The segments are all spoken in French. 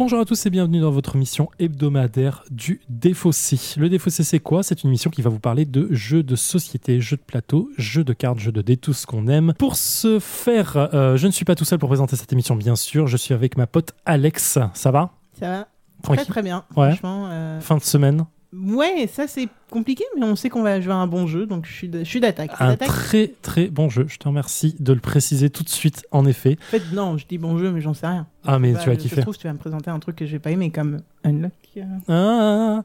Bonjour à tous et bienvenue dans votre mission hebdomadaire du Défaussé. Le Défaussé, c'est quoi? C'est une mission qui va vous parler de jeux de société, jeux de plateau, jeux de cartes, jeux de dés, tout ce qu'on aime. Pour ce faire, euh, je ne suis pas tout seul pour présenter cette émission, bien sûr. Je suis avec ma pote Alex. Ça va? Ça va Tranquille. Très très bien, Ouais. franchement. euh, Fin de semaine? Ouais, ça c'est compliqué, mais on sait qu'on va jouer à un bon jeu, donc je suis de- je suis d'attaque. Un très très bon jeu. Je te remercie de le préciser tout de suite, en effet. En fait, non, je dis bon jeu, mais j'en sais rien. Ah, mais Bah, tu vas kiffer. trouve, tu vas me présenter un truc que je vais pas aimer, comme Unlock. Ah.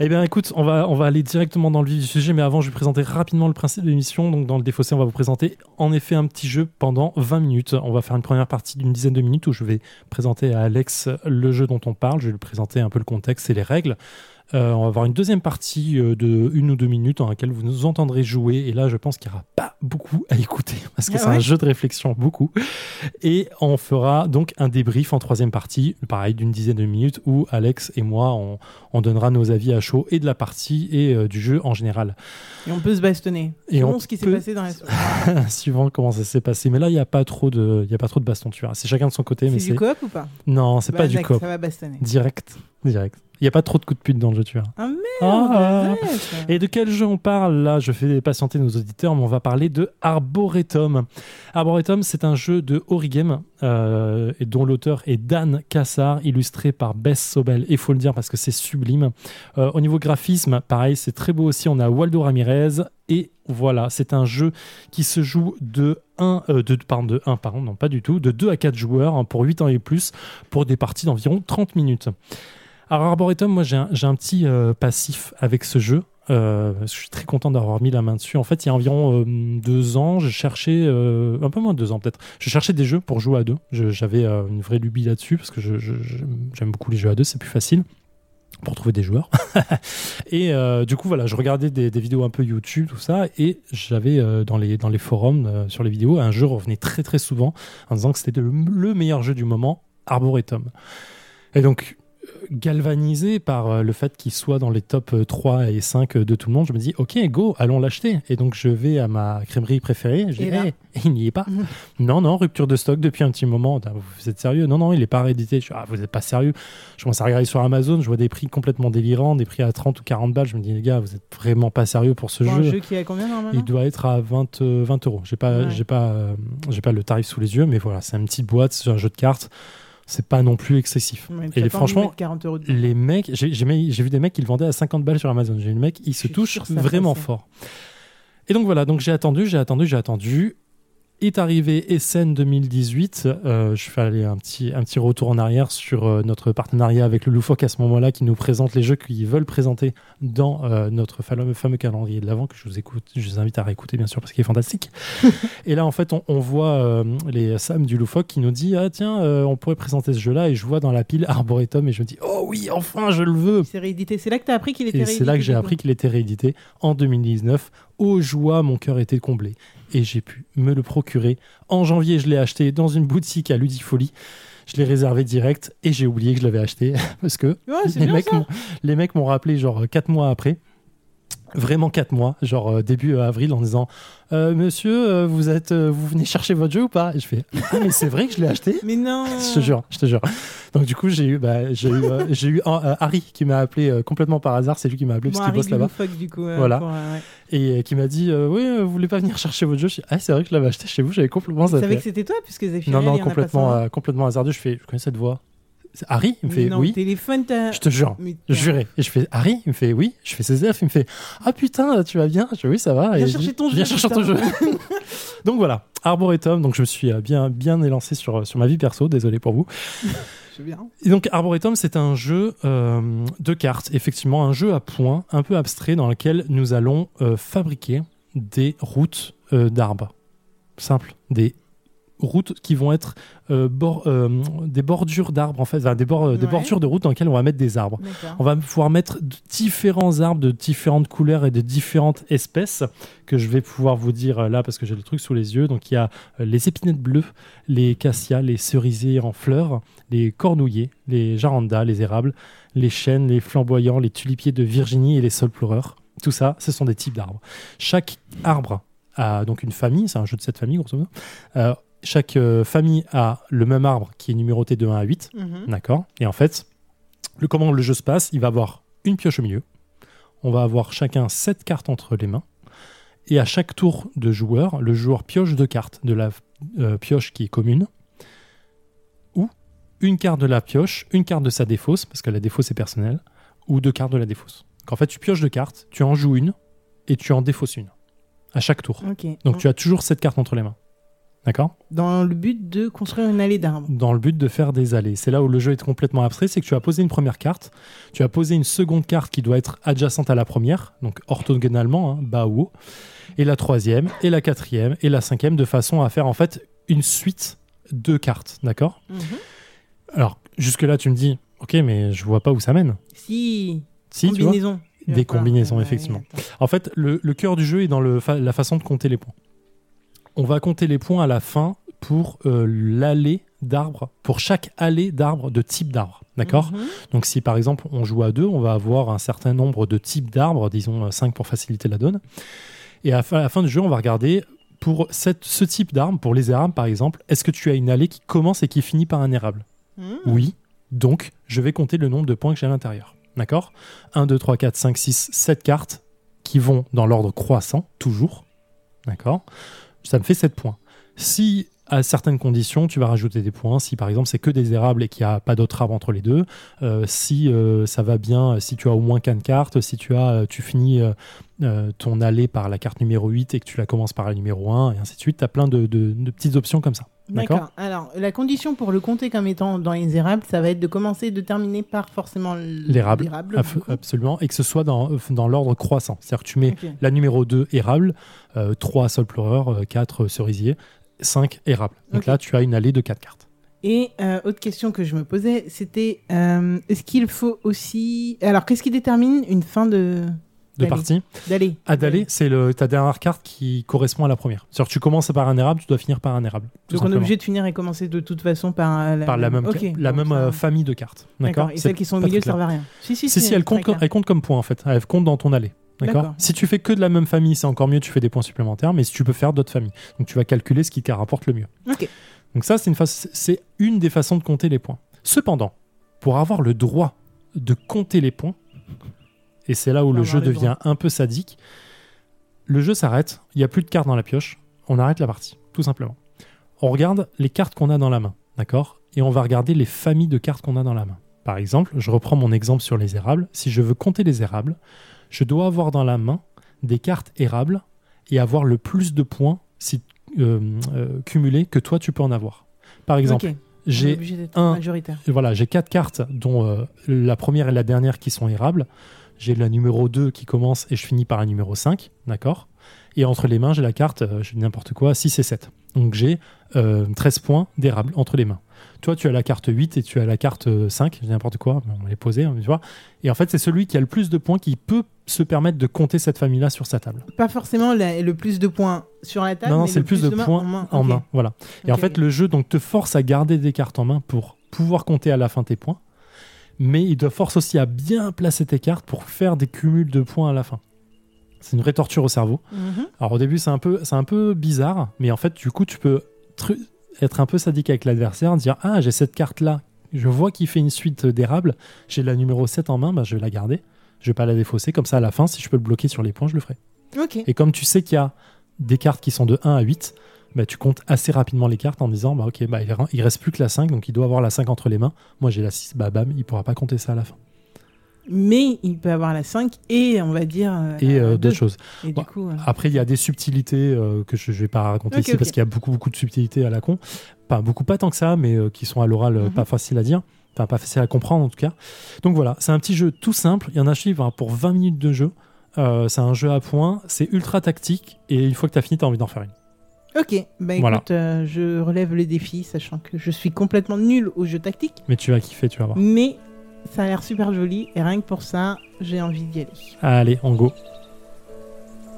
eh bien, écoute, on va, on va aller directement dans le vif du sujet, mais avant, je vais présenter rapidement le principe de l'émission. Donc, dans le défaussé, on va vous présenter en effet un petit jeu pendant 20 minutes. On va faire une première partie d'une dizaine de minutes où je vais présenter à Alex le jeu dont on parle. Je vais lui présenter un peu le contexte et les règles. Euh, on va avoir une deuxième partie euh, de une ou deux minutes dans laquelle vous nous entendrez jouer. Et là, je pense qu'il n'y aura pas beaucoup à écouter parce que Ah c'est un jeu de réflexion, beaucoup. Et on fera donc un débrief en troisième partie, pareil d'une dizaine de minutes, où Alex et moi, on, on donnera nos avis à chaud et de la partie et euh, du jeu en général, Et on peut se bastonner. Et on ce qui s'est passé dans la suivant comment ça s'est passé. Mais là, il n'y a pas trop de, il y a pas trop de baston, tu vois. C'est chacun de son côté, C'est du coop ou pas? Non, c'est Bah, pas du cop, Ça va bastonner. direct, direct. Il n'y a pas trop de coups de pute dans le jeu, tu vois. Ah merde Ah. Et de quel jeu on parle Là, je fais patienter nos auditeurs, mais on va parler de Arboretum. Arboretum, c'est un jeu de Origame, euh, et dont l'auteur est Dan Cassar, illustré par Bess Sobel. Et il faut le dire parce que c'est sublime. Euh, au niveau graphisme, pareil, c'est très beau aussi. On a Waldo Ramirez. Et voilà, c'est un jeu qui se joue de 1, euh, de, pardon, de 1, pardon, non pas du tout, de 2 à 4 joueurs hein, pour 8 ans et plus, pour des parties d'environ 30 minutes. Alors Arboretum, moi j'ai un, petit euh, passif avec ce jeu. Euh, je suis très content d'avoir mis la main dessus. En fait, il y a environ euh, deux ans, je cherchais, un peu moins de deux ans peut-être, je cherchais des jeux pour jouer à deux. J'avais une vraie lubie là-dessus parce que j'aime beaucoup les jeux à deux, c'est plus facile pour trouver des joueurs. et du coup, voilà, je regardais des, vidéos un peu YouTube, tout ça, et j'avais dans, les, forums sur les vidéos, un jeu revenait très très souvent en disant que c'était le, le meilleur jeu du moment, Arboretum. Et donc, galvanisé par euh, le fait qu'il soit dans les top euh, 3 et 5 de tout le monde, je me dis, ok, go, allons l'acheter. Et donc, je vais à ma crèmerie préférée, je dis, Hey, il n'y est pas. non, non, rupture de stock depuis un petit moment. Vous êtes sérieux? Non, non, il n'est pas réédité. Je suis, ah, vous n'êtes pas sérieux? Je commence à regarder sur Amazon, je vois des prix complètement délirants, des prix à 30 ou 40 balles. Je me dis, les gars, vous êtes vraiment pas sérieux pour ce Pour jeu. un jeu qui combien normalement? Il doit être à 20, euh, 20 euros. J'ai pas, Ouais. j'ai pas, euh, j'ai pas le tarif sous les yeux, mais voilà, c'est une petite boîte, c'est un jeu de cartes. C'est pas non plus excessif. Ouais, Et franchement, mettre 40 euros dedans. Les mecs, j'ai vu des mecs qui le vendaient à 50 balles sur Amazon. J'ai vu des mecs, ils se ça vraiment passait. fort. Et donc voilà, donc j'ai attendu, j'ai attendu, j'ai attendu. Est arrivé Essen 2018. Euh, je fais aller un petit, un petit retour en arrière sur euh, notre partenariat avec le Loufoque à ce moment-là, qui nous présente les jeux qu'ils veulent présenter dans euh, notre fameux, fameux calendrier de l'avant que je vous écoute, je vous invite à réécouter bien sûr parce qu'il est fantastique. et là en fait on, on voit euh, les Sam du Loufoque qui nous dit ah tiens on pourrait présenter ce jeu-là et je vois dans la pile Arboretum et je me dis oh oui enfin je le veux. C'est réédité. C'est là que t'as appris qu'il était Et réédité. c'est là que j'ai appris qu'il était réédité en 2019. Aux joie, mon cœur était comblé. Et j'ai pu me le procurer. En janvier, je l'ai acheté dans une boutique à Ludifolie. Je l'ai réservé direct et j'ai oublié que je l'avais acheté parce que Ouais, les, mecs les mecs m'ont rappelé genre 4 mois après. Vraiment 4 mois, genre euh, début euh, avril, en disant Euh, Monsieur, vous, êtes, vous venez chercher votre jeu ou pas? Et je fais Ah, mais c'est vrai que je l'ai acheté Mais non je te jure, je te jure. Donc du coup, j'ai eu, bah, j'ai eu, euh, j'ai eu euh, Harry qui m'a appelé complètement par hasard. C'est lui qui m'a appelé Bon, parce qu'il bosse là-bas du coup. euh, Voilà. pour, ouais. et qui m'a dit oui, vous voulez pas venir chercher votre jeu? Je dis ah c'est vrai que je l'avais acheté chez vous. J'avais complètement Tu savais que c'était toi, puisque Zephyr, Non non complètement complètement hasardeux. Je fais je connais cette voix. Harry Il me fait non, oui. téléphone, t'as. Je te jure. Jurais. Et je fais Harry Il me fait oui. Je fais CZF. Il me fait ah putain tu vas bien Je fais oui ça va. Viens Et chercher ton jeu, Viens chercher ton jeu. donc voilà Arboretum. Donc je me suis euh, bien bien élancé sur sur ma vie perso. Désolé pour vous. Bien. Et donc Arboretum, c'est un jeu euh, de cartes, effectivement, un jeu à points, un peu abstrait, dans lequel nous allons euh, fabriquer des routes euh, d'arbres. Simple, des routes qui vont être euh, bord- euh, des bordures d'arbres, en fait, enfin, des, bord- des Ouais. bordures de routes dans lesquelles on va mettre des arbres. On va pouvoir mettre différents arbres de différentes couleurs et de différentes espèces que je vais pouvoir vous dire euh, là parce que j'ai le truc sous les yeux. Donc il y a euh, les épinettes bleues, les cassias, les cerisiers en fleurs, les cornouillers, les jarandas, les érables, les chênes, les flamboyants, les tulipiers de Virginie et les saules pleureurs. Tout ça, ce sont des types d'arbres. Chaque arbre a donc une famille, c'est un jeu de cette famille grosso modo. Euh, chaque euh, famille a le même arbre qui est numéroté de 1 à 8. Mhm. D'accord? Et en fait, le, comment le jeu se passe Il va avoir une pioche au milieu. On va avoir chacun 7 cartes entre les mains. Et à chaque tour de joueur, le joueur pioche deux cartes de la euh, pioche qui est commune. Ou une carte de la pioche, une carte de sa défausse, parce que la défausse est personnelle, ou deux cartes de la défausse. Donc en fait, tu pioches deux cartes, tu en joues une, et tu en défausses une. À chaque tour. Donc tu as toujours cette carte entre les mains. D'accord Dans le but de construire une allée d'arbres. Dans le but de faire des allées. C'est là où le jeu est complètement abstrait, c'est que tu as posé une première carte, tu as posé une seconde carte qui doit être adjacente à la première, donc orthogonalement, hein, bas ou haut, et la troisième, et la quatrième, et la cinquième, de façon à faire en fait une suite de cartes. D'accord? Mhm. Alors, jusque-là, tu me dis, ok, mais je vois pas où ça mène. Si. Si, tu vois combinaison. Des combinaisons, effectivement. En fait, le, le cœur du jeu est dans le fa- la façon de compter les points. On va compter les points à la fin pour euh, l'allée d'arbres, pour chaque allée d'arbres de type d'arbre. D'accord? Mhm. Donc, si par exemple on joue à deux, on va avoir un certain nombre de types d'arbres, disons 5 pour faciliter la donne. Et à, la fin du jeu, on va regarder pour cette- ce type d'arbre, pour les érables par exemple, est-ce que tu as une allée qui commence et qui finit par un érable? Mhm. oui. Donc, je vais compter le nombre de points que j'ai à l'intérieur. D'accord? 1, 2, 3, 4, 5, 6, 7 cartes qui vont dans l'ordre croissant, toujours. D'accord? Ça me fait 7 points. Si, à certaines conditions, tu vas rajouter des points, si par exemple c'est que des érables et qu'il n'y a pas d'autres arbres entre les deux, euh, si euh, ça va bien, si tu as au moins 4 cartes, si tu, as, euh, tu finis euh, ton allée par la carte numéro 8 et que tu la commences par la numéro 1, et ainsi de suite, tu as plein de- de- de petites options comme ça. D'accord? Alors, la condition pour le compter comme étant dans les érables, ça va être de commencer et de terminer par forcément L'érable. Absolument, et que ce soit dans, dans l'ordre croissant. C'est-à-dire que tu mets la numéro 2 érable, euh, 3 sol pleureur, euh, 4 cerisier, 5 érable. Donc là, tu as une allée de 4 cartes. Et euh, autre question que je me posais, c'était euh, est-ce qu'il faut aussi. Alors, qu'est-ce qui détermine une fin de. De partie. D'aller. À d'aller, c'est le- ta dernière carte qui correspond à la première. C'est-à-dire tu commences par un érable, tu dois finir par un érable. Donc, on est simplement. obligé de finir et commencer de toute façon par euh, la, par la même, Ok, la donc même ça- famille de cartes. D'accord. Et celles qui sont au milieu très servent à rien. Si, si, Si, si, elles comptent, elles comptent comme points en fait. Elles comptent dans ton allée. D'accord. Si tu fais que de la même famille, c'est encore mieux, tu fais des points supplémentaires, mais si tu peux faire d'autres familles. Donc tu vas calculer ce qui te rapporte le mieux. Donc ça, c'est une, c'est une des façons de compter les points. Cependant, pour avoir le droit de compter les points, et c'est là où le jeu devient un peu sadique, le jeu s'arrête, il n'y a plus de cartes dans la pioche, on arrête la partie, tout simplement. On regarde les cartes qu'on a dans la main, d'accord? Et on va regarder les familles de cartes qu'on a dans la main. Par exemple, je reprends mon exemple sur les érables. Si je veux compter les érables, je dois avoir dans la main des cartes érables et avoir le plus de points si, euh, euh, cumulés que toi tu peux en avoir. Par exemple, j'ai un- majoritaire. voilà, j'ai quatre cartes, dont euh, la première et la dernière qui sont érables. J'ai la numéro 2 qui commence et je finis par la numéro 5, d'accord? Et entre les mains, j'ai la carte, je dis n'importe quoi, 6 et 7. Donc j'ai euh, 13 points d'érable entre les mains. Tu as la carte 8 et tu as la carte euh, 5, je dis n'importe quoi, on les posait, tu vois. Et en fait, c'est celui qui a le plus de points qui peut se permettre de compter cette famille-là sur sa table. Pas forcément la- le plus de points sur la table. non, c'est le plus de points en main. en Ok. main. Voilà. Et en fait, le jeu donc te force à garder des cartes en main pour pouvoir compter à la fin tes points, mais il te force aussi à bien placer tes cartes pour faire des cumuls de points à la fin. C'est une vraie torture au cerveau. Mhm. Alors au début, c'est un peu, c'est un peu bizarre, mais en fait, du coup, tu peux être un peu sadique avec l'adversaire, dire ah j'ai cette carte là, je vois qu'il fait une suite d'érable, j'ai la numéro 7 en main, bah, je vais la garder, je vais pas la défausser, comme ça à la fin, si je peux le bloquer sur les points, je le ferai. Et comme tu sais qu'il y a des cartes qui sont de 1 à 8, bah, tu comptes assez rapidement les cartes en disant bah, ok, bah, il reste plus que la 5, donc il doit avoir la 5 entre les mains. Moi j'ai la 6, bah bam, il pourra pas compter ça à la fin. Mais il peut avoir la 5 et on va dire. euh, Et euh, d'autres choses. Et Bon, du coup. euh, Après, il y a des subtilités euh, que je, je vais pas raconter ici parce qu'il y a beaucoup, beaucoup de subtilités à la con. Pas beaucoup, pas tant que ça, mais qui sont à l'oral Mhm. pas faciles à dire. Enfin, pas facile à comprendre en tout cas. Donc voilà, c'est un petit jeu tout simple. Il y en a chez pour 20 minutes de jeu. C'est un jeu à points, c'est ultra tactique et une fois que tu as fini, tu as envie d'en faire une. Ok. Bah Voilà. écoute, euh, je relève le défi, sachant que je suis complètement nul au jeu tactique. Mais tu vas kiffer, tu vas voir. Mais ça a l'air super joli et rien que pour ça, j'ai envie d'y aller. Allez, en go.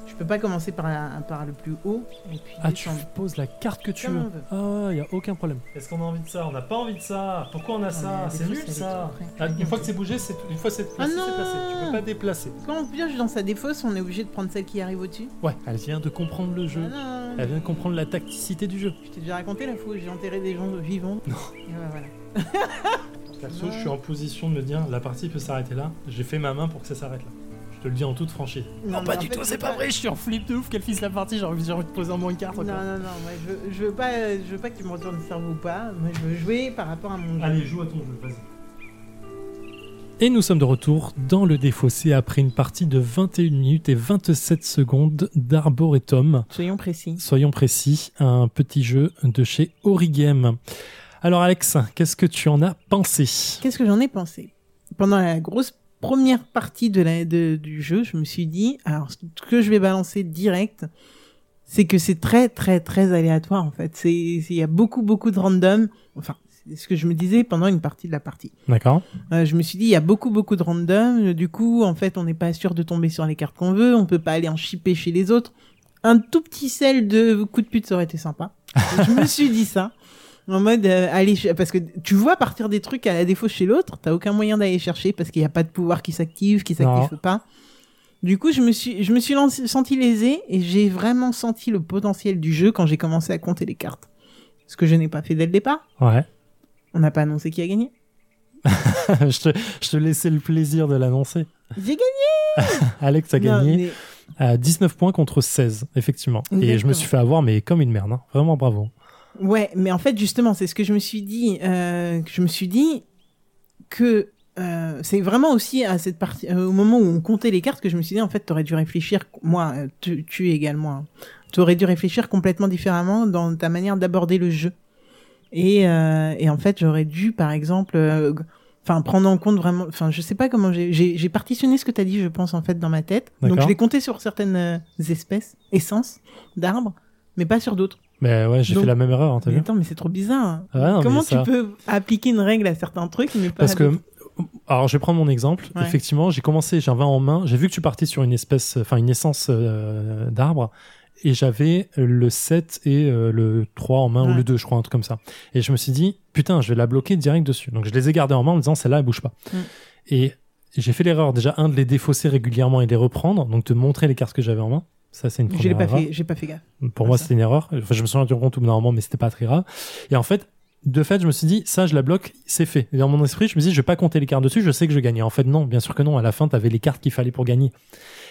Je peux pas commencer par, la- par le plus haut et puis Ah, tu descendre. poses la carte que tu Comme veux. on veut. Ah, il y a aucun problème. Est-ce qu'on a envie de ça? On n'a pas envie de ça. Pourquoi on a mais ça? C'est nul ça. Ah, une fois que c'est bougé, c'est une fois que c'est placé, Ah c'est placé. Tu non peux pas déplacer. Quand on pioche dans sa défausse, on est obligé de prendre celle qui arrive au-dessus. Ouais, elle vient de comprendre le jeu. Ah non, Elle vient de comprendre la tacticité du jeu. je t'ai déjà raconté la fois où j'ai enterré des gens vivants. Non. Et ouais, voilà. Perso, je suis en position de me dire la partie peut s'arrêter là. J'ai fait ma main pour que ça s'arrête là. Je te le dis en toute franchise. Non, mais en fait, c'est Je suis en flip de ouf qu'elle finisse la partie. J'ai envie, de poser un moins de cartes. Non, non, non, moi, je, veux, je veux pas, je veux pas que tu me retournes le cerveau ou pas. Moi, je veux jouer par rapport à mon jeu. Allez, joue à ton jeu, vas-y. Et nous sommes de retour dans le défaussé après une partie de 21 minutes et 27 secondes d'Arboretum. Soyons précis. Soyons précis, un petit jeu de chez Origame. Alors Alex, qu'est-ce que tu en as pensé? Qu'est-ce que j'en ai pensé? Pendant la grosse première partie de la, de- du jeu, je me suis dit, alors ce que je vais balancer direct, c'est que c'est très très très aléatoire en fait. C'est il y a beaucoup beaucoup de random. Enfin, c'est ce que je me disais pendant une partie de la partie. D'accord Euh, je me suis dit, il y a beaucoup beaucoup de random. Du coup, en fait, on n'est pas sûr de tomber sur les cartes qu'on veut. On peut pas aller en chipper chez les autres. Un tout petit sel de coup de pute, ça aurait été sympa. je me suis dit ça. En mode, euh, allez, ch- parce que tu vois partir des trucs à la défaut chez l'autre, t'as aucun moyen d'aller chercher parce qu'il n'y a pas de pouvoir qui s'active, qui s'active pas. Du coup, je me suis, je me suis lancé- senti lésé et j'ai vraiment senti le potentiel du jeu quand j'ai commencé à compter les cartes. Ce que je n'ai pas fait dès le départ. Ouais. On n'a pas annoncé qui a gagné. je, te, je te laissais le plaisir de l'annoncer. J'ai gagné. Alex a Non, gagné mais- à 19 points contre 16, effectivement. Et je me suis fait avoir, mais comme une merde. hein. Vraiment bravo. Ouais, mais en fait, justement, c'est ce que je me suis dit. Euh, que je me suis dit que euh, c'est vraiment aussi à cette partie, euh, au moment où on comptait les cartes, que je me suis dit en fait, t'aurais dû réfléchir. Moi, euh, tu, tu également. hein. T'aurais dû réfléchir complètement différemment dans ta manière d'aborder le jeu. Et, euh, et en fait, j'aurais dû, par exemple, euh, enfin prendre en compte vraiment. Enfin, je sais pas comment j'ai partitionné ce que t'as dit, je pense en fait dans ma tête. Donc je l'ai compté sur certaines espèces, essences d'arbres, mais pas sur d'autres. Mais ouais, j'ai Donc- fait la même erreur, hein, t'as Mais vu attends, mais c'est trop bizarre. Ah non, Comment mais ça- tu peux appliquer une règle à certains trucs, mais pas Parce à que, d'autres alors je vais prendre mon exemple. Ouais. Effectivement, j'ai commencé, j'avais en main, j'ai vu que tu partais sur une espèce, enfin une essence euh, d'arbre, et j'avais le 7 et euh, le 3 en main, ou Ouais. le 2, je crois, un truc comme ça. Et je me suis dit, putain, je vais la bloquer direct dessus. Donc je les ai gardés en main en me disant, celle-là, elle bouge pas. Mm. Et j'ai fait l'erreur, déjà, un, de les défausser régulièrement et de les reprendre, donc te montrer les cartes que j'avais en main. Ça, c'est une Je première pas erreur. fait, j'ai pas fait gaffe. Pour moi, c'était une erreur. Enfin, je me suis rendu compte au bout d'un moment, mais c'était pas très grave. Et en fait, de fait, je me suis dit, ça, je la bloque, c'est fait. Et dans mon esprit, je me suis dit, je vais pas compter les cartes dessus, je sais que je gagnais. En fait, non, bien sûr que non. À la fin, t'avais les cartes qu'il fallait pour gagner.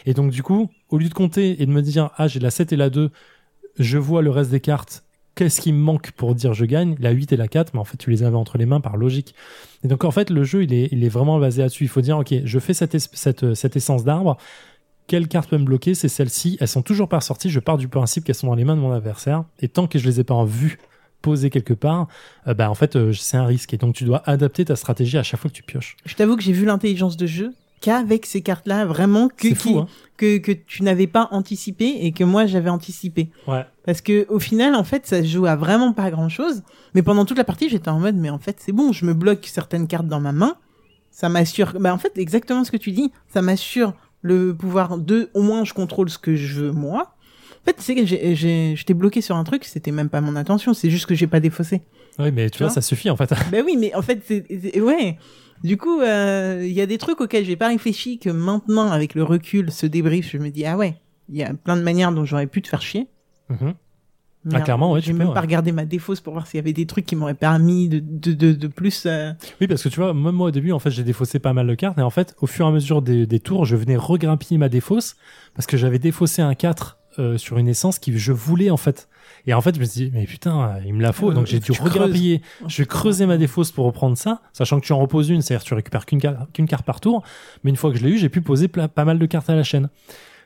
Et donc, du coup, au lieu de compter et de me dire, ah, j'ai la 7 et la 2, je vois le reste des cartes, qu'est-ce qui me manque pour dire je gagne? La 8 et la 4, mais en fait, tu les avais entre les mains par logique. Et donc, en fait, le jeu, il est, il est vraiment basé là-dessus. Il faut dire, ok, je fais cette, es- cette, cette essence d'arbre. Quelle carte peut me bloquer C'est celle-ci. Elles sont toujours pas ressorties. Je pars du principe qu'elles sont dans les mains de mon adversaire. Et tant que je les ai pas en vue posées quelque part, euh, bah en fait euh, c'est un risque. Et donc tu dois adapter ta stratégie à chaque fois que tu pioches. Je t'avoue que j'ai vu l'intelligence de jeu qu'avec ces cartes-là, vraiment, que, C'est fou, qui- hein que, que tu n'avais pas anticipé et que moi j'avais anticipé. Ouais. Parce que au final, en fait, ça se joue à vraiment pas grand chose. Mais pendant toute la partie, j'étais en mode, mais en fait, c'est bon, je me bloque certaines cartes dans ma main. Ça m'assure, bah en fait, exactement ce que tu dis, ça m'assure le pouvoir de, au moins, je contrôle ce que je veux moi. En fait, sais que j'étais bloqué sur un truc, c'était même pas mon intention, c'est juste que j'ai pas défaussé. Oui, mais tu Tu vois, vois ça suffit en fait. Ben oui, mais en fait, c'est c'est- ouais. Du coup, euh, il y a des trucs auxquels j'ai pas réfléchi que maintenant, avec le recul, ce débrief, je me dis ah ouais, il y a plein de manières dont j'aurais pu te faire chier. Mhm. Merde, clairement, ouais, tu J'ai peux, même ouais. pas regardé ma défausse pour voir s'il y avait des trucs qui m'auraient permis de de de, de plus. euh, Oui, parce que tu vois, même moi au début, en fait, j'ai défaussé pas mal de cartes. Et en fait, au fur et à mesure des, des tours, je venais regrimpiller ma défausse parce que j'avais défaussé un 4 euh, sur une essence qui je voulais en fait. Et en fait, je me suis dit, mais putain, il me la faut. Euh, Donc j'ai dû creuses. regrimpiller. Je vais creuser ma défausse pour reprendre ça, sachant que tu en reposes une, c'est-à-dire que tu récupères qu'une carte, qu'une carte par tour. Mais une fois que je l'ai eu, j'ai pu poser pas mal de cartes à la chaîne.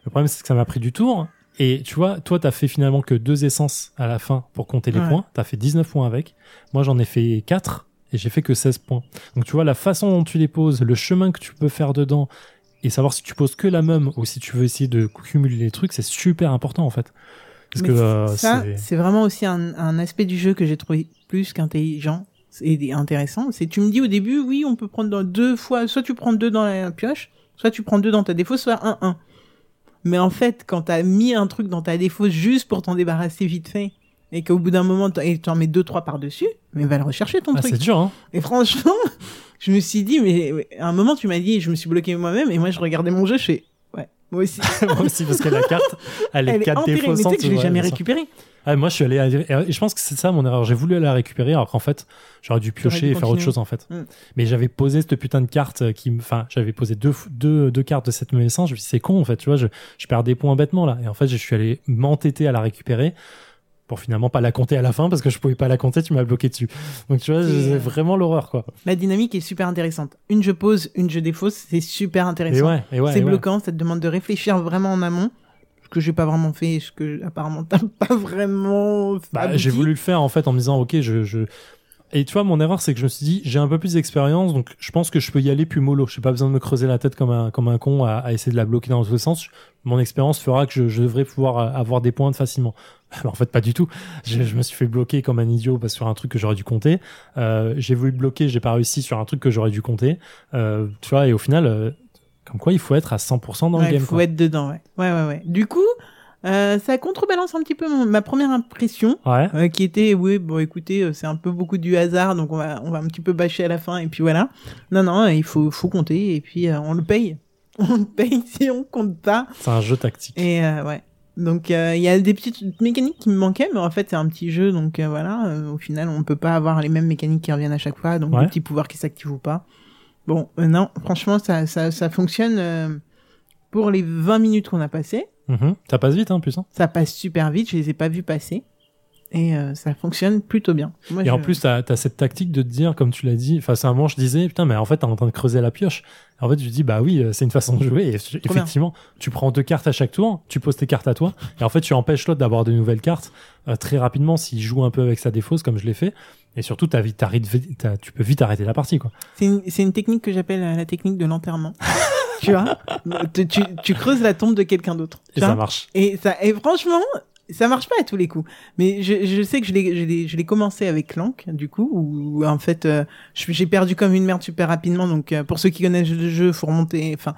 Le problème, c'est que ça m'a pris du tour. Et tu vois, toi, t'as fait finalement que deux essences à la fin pour compter les Ouais. points. T'as fait 19 points avec. Moi, j'en ai fait 4 et j'ai fait que 16 points. Donc tu vois, la façon dont tu les poses, le chemin que tu peux faire dedans et savoir si tu poses que la même ou si tu veux essayer de cumuler les trucs, c'est super important en fait. Parce mais que euh, ça, c'est... vraiment aussi un, un aspect du jeu que j'ai trouvé plus qu'intelligent et intéressant. C'est tu me dis au début, oui, on peut prendre deux fois, soit tu prends deux dans la pioche, soit tu prends deux dans ta défausse, soit un un. Mais en fait, quand t'as mis un truc dans ta défausse juste pour t'en débarrasser vite fait, et qu'au bout d'un moment, t'en- et t'en mets deux, trois par-dessus, mais va le rechercher ton Ah, truc. c'est dur, hein. Et franchement, je me suis dit, mais à un moment, tu m'as dit, je me suis bloqué moi-même, et moi, je regardais mon jeu, je fais, ouais, moi aussi. Moi aussi, parce que la carte, elle est Elle est 4 enterrée, mais tu sais que je l'ai ouais, jamais récupérée. Ah, moi, je suis allé à... et je pense que c'est ça mon erreur. J'ai voulu la récupérer, alors qu'en fait, j'aurais dû piocher dû et faire autre chose, en fait. Mm. Mais j'avais posé cette putain de carte euh, qui me, enfin, j'avais posé deux, deux, deux cartes de cette même essence. Je me suis dit, c'est con, en fait, tu vois, je, je perds des points bêtement, là. Et en fait, je suis allé m'entêter à la récupérer pour finalement pas la compter à la fin parce que je pouvais pas la compter, tu m'as bloqué dessus. Donc, tu vois, c'est euh, vraiment l'horreur, quoi. La dynamique est super intéressante. Une je pose, une je défausse, c'est super Et intéressant. ouais, et ouais. c'est et ouais. bloquant, ça te demande de réfléchir vraiment en amont. Que j'ai pas vraiment fait, ce que apparemment t'as pas vraiment. Bah, j'ai voulu le faire en fait en me disant ok je, je... et tu vois mon erreur c'est que je me suis dit j'ai un peu plus d'expérience donc je pense que je peux y aller plus mollo. J'ai pas besoin de me creuser la tête comme un comme un con à, à essayer de la bloquer dans les sens. Mon expérience fera que je, je devrais pouvoir euh, avoir des points facilement. Mais en fait pas du tout. Je, je me suis fait bloquer comme un idiot parce que sur un truc que j'aurais dû compter. Euh, j'ai voulu bloquer j'ai pas réussi sur un truc que j'aurais dû compter. Euh, tu vois et au final euh, comme quoi il faut être à 100% dans Ouais, le game faut quoi. être dedans, ouais. Ouais, ouais, ouais. Du coup, euh, ça contrebalance un petit peu mon- ma première impression, ouais euh, qui était, oui, bon, écoutez, euh, c'est un peu beaucoup du hasard, donc on va, on va un petit peu bâcher à la fin, et puis voilà. Non, non, il faut, faut compter, et puis euh, on le paye. On le paye si on compte pas. c'est un jeu tactique Et euh, ouais. Donc euh, il y a des petites mécaniques qui me manquaient, mais en fait c'est un petit jeu, donc euh, voilà. au final, on peut pas avoir les mêmes mécaniques qui reviennent à chaque fois, donc Ouais. des petits pouvoirs qui s'activent ou pas. Bon, euh, non, franchement, ça, ça, ça fonctionne euh, pour les 20 minutes qu'on a passées. Mhm. ça passe vite hein putain Ça passe super vite, je les ai pas vus passer. Et euh, ça fonctionne plutôt bien. Moi, Et en plus, t'as as cette tactique de te dire, comme tu l'as dit, enfin, c'est un moment, je disais, putain, mais en fait, t'es en train de creuser la pioche. En fait, je dis, bah oui, euh, c'est une façon de jouer. Et effectivement, tu prends deux cartes à chaque tour, tu poses tes cartes à toi, et en fait, tu empêches l'autre d'avoir de nouvelles cartes euh, très rapidement s'il joue un peu avec sa défausse, comme je l'ai fait. Et surtout, t'as vite, t'arrêtes vite- t'as- tu peux vite arrêter la partie, quoi. C'est une, c'est une technique que j'appelle euh, la technique de l'enterrement. tu vois? Tu, tu, tu creuses la tombe de quelqu'un d'autre. Et ça marche. Et ça, et franchement, ça marche pas à tous les coups. Mais je, je sais que je l'ai, je l'ai, je l'ai commencé avec Clank, du coup, où, où, en fait, euh, j'ai perdu comme une merde super rapidement. Donc, euh, pour ceux qui connaissent le jeu, faut remonter. Enfin,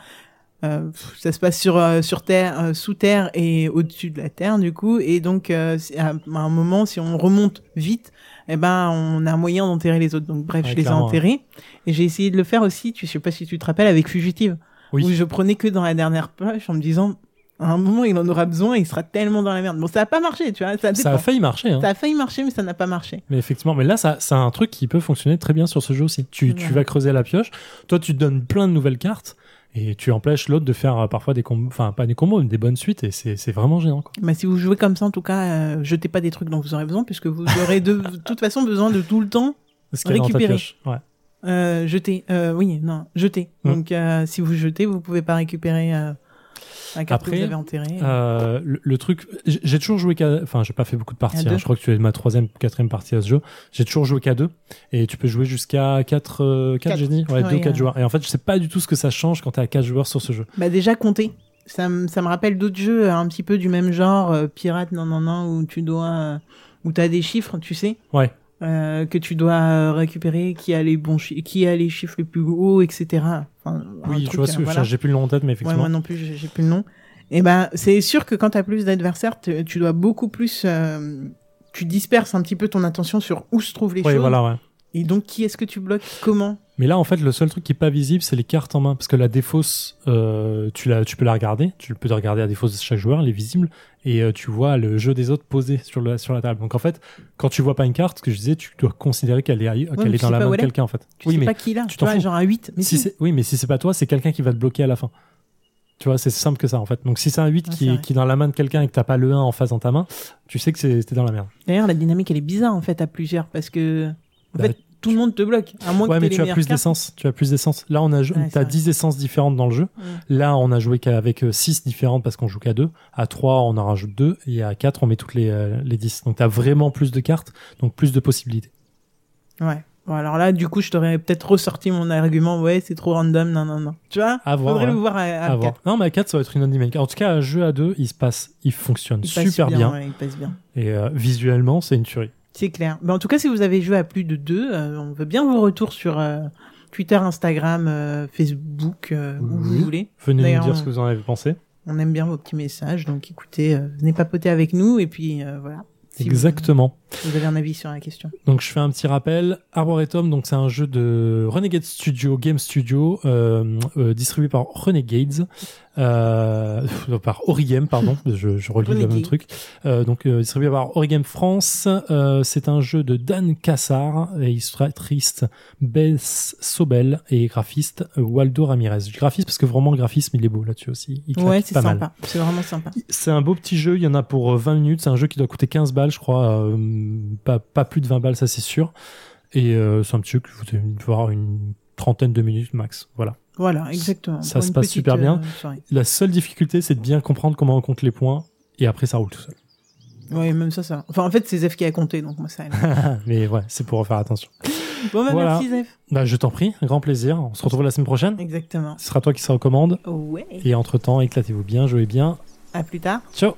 euh, ça se passe sur euh, sur terre, euh, sous terre et au-dessus de la terre, du coup. Et donc, c'est à un moment, si on remonte vite, eh ben, on a un moyen d'enterrer les autres. Donc, bref, Ouais, je les ai enterrés. Et j'ai essayé de le faire aussi. Tu je sais pas si tu te rappelles avec Fugitive Oui. où je prenais que dans la dernière page en me disant à un moment il en aura besoin il sera tellement dans la merde bon ça a pas marché tu vois ça, Ça a failli marcher, hein. Ça a failli marcher mais ça n'a pas marché Mais effectivement, mais là, ça, c'est un truc qui peut fonctionner très bien sur ce jeu aussi. Tu, tu vas creuser la pioche. Toi, tu te donnes plein de nouvelles cartes. Et tu empêches l'autre de faire euh, parfois des combos, enfin pas des combos, mais des bonnes suites, et c'est c'est vraiment gênant. Quoi. bah, si vous jouez comme ça en tout cas euh, jetez pas des trucs dont vous aurez besoin puisque vous aurez de, toute façon besoin de tout le temps Ce Récupérer. Ouais. euh, jeter euh, oui non jeter Mm. donc euh, si vous jetez vous pouvez pas récupérer que Après, vous avez enterrée Euh, le, le truc, j'ai toujours joué qu'à, enfin, j'ai pas fait beaucoup de parties. Hein. je crois que tu es ma troisième, quatrième partie à ce jeu. J'ai toujours joué qu'à deux, et tu peux jouer jusqu'à quatre, euh, quatre, dit, ouais, deux Ouais, quatre euh. joueurs. Et en fait, je sais pas du tout ce que ça change quand t'es à quatre joueurs sur ce jeu. bah déjà compter ça, me- ça me rappelle d'autres jeux euh, un petit peu du même genre euh, pirate non non non où tu dois euh, où t'as des chiffres tu sais Ouais. Euh, que tu dois euh, récupérer, qui a les bons qui a les chiffres les plus hauts, etc. Enfin, Oui, je vois ce euh, que voilà. j'ai plus le nom en tête, mais Ouais, effectivement. moi non plus, j'ai plus le nom. Et ben, c'est sûr que quand t'as plus d'adversaires, tu dois beaucoup plus, euh, tu disperses un petit peu ton attention sur où se trouvent les Oui, choses. voilà, ouais. Et donc, qui est-ce que tu bloques? Comment? Mais là, en fait, le seul truc qui est pas visible, c'est les cartes en main. Parce que la défausse, euh, tu, la, tu peux la regarder. Tu peux te regarder la défausse de chaque joueur, elle est visible. Et euh, tu vois le jeu des autres posé sur, le, sur la table. Donc, en fait, quand tu vois pas une carte, ce que je disais, tu dois considérer qu'elle est, qu'elle est dans la main de quelqu'un, en fait. Tu oui, sais mais pas qui là. tu t'en genre à 8. Mais si oui, mais si c'est pas toi, c'est quelqu'un qui va te bloquer à la fin. Tu vois, c'est simple que ça, en fait. Donc, si c'est un 8 Ouais, qui, est, qui est dans la main de quelqu'un et que t'as pas le 1 en face dans ta main, tu sais que c'est, t'es dans la merde. D'ailleurs, la dynamique, elle est bizarre, en fait, à plusieurs, parce que, en Bah, fait, tout le monde te bloque. À moins Ouais, que mais tu as plus d'essence. Tu as plus d'essence. Là, on a, Ouais, vrai. 10 essences différentes dans le jeu. Mm. Là, on a joué qu'avec 6 différentes parce qu'on joue qu'à 2. À 3, on en rajoute 2. Et à 4, on met toutes les, euh, les 10. Donc, t'as vraiment plus de cartes, donc plus de possibilités. Ouais. Bon, alors là, du coup, je t'aurais peut-être ressorti mon argument. Ouais, c'est trop random. Non, non, non. Tu vois? À voir, Faudrait ouais. le voir à, à À voir. quatre. Non, mais à 4, ça va être une dynamique. En tout cas, un jeu à 2, il se passe, il fonctionne Il passe super bien. ouais, il passe bien. Et euh, visuellement, c'est une tuerie. C'est clair. Mais en tout cas, si vous avez joué à plus de deux, euh, on veut bien vos retours sur euh, Twitter, Instagram, euh, Facebook, où vous voulez. Venez nous dire ce que vous en avez pensé. On aime bien vos petits messages, donc écoutez, venez papoter avec nous et puis voilà. Si vous- Exactement. Vous, avez un avis sur la question. Donc je fais un petit rappel. Arboretum, donc c'est un jeu de Renegade Studio, Game Studio, euh, euh, distribué par Renegades, euh, par Origame, pardon, je, je relis le même truc. Euh, donc euh, distribué par Origame France. Euh, c'est un jeu de Dan Cassar, et illustratrice Bess Sobel et graphiste euh, Waldo Ramirez. Graphiste parce que vraiment le graphisme il est beau là-dessus aussi. Il Ouais, c'est sympa. C'est vraiment sympa. C'est un beau petit jeu, il y en a pour euh, 20 minutes, c'est un jeu qui doit coûter 15 balles je crois, euh, pas, pas plus de 20 balles ça c'est sûr. Et euh, c'est un petit jeu que vous devez voir une trentaine de minutes max. Voilà. Voilà, exactement. Ça se passe super bien. euh, soirée. La seule difficulté c'est de bien comprendre comment on compte les points et après ça roule tout seul. Ouais, même ça, ça. Enfin, en fait, c'est Zef qui a compté, donc moi, ça. Mais ouais, c'est pour faire attention. Bon, bah, Voilà. merci Zef. Bah, je t'en prie, un grand plaisir. On se retrouve la semaine prochaine. Exactement. Ce sera toi qui sera aux commandes. Ouais. Et entre temps, éclatez-vous bien, jouez bien. À plus tard. Ciao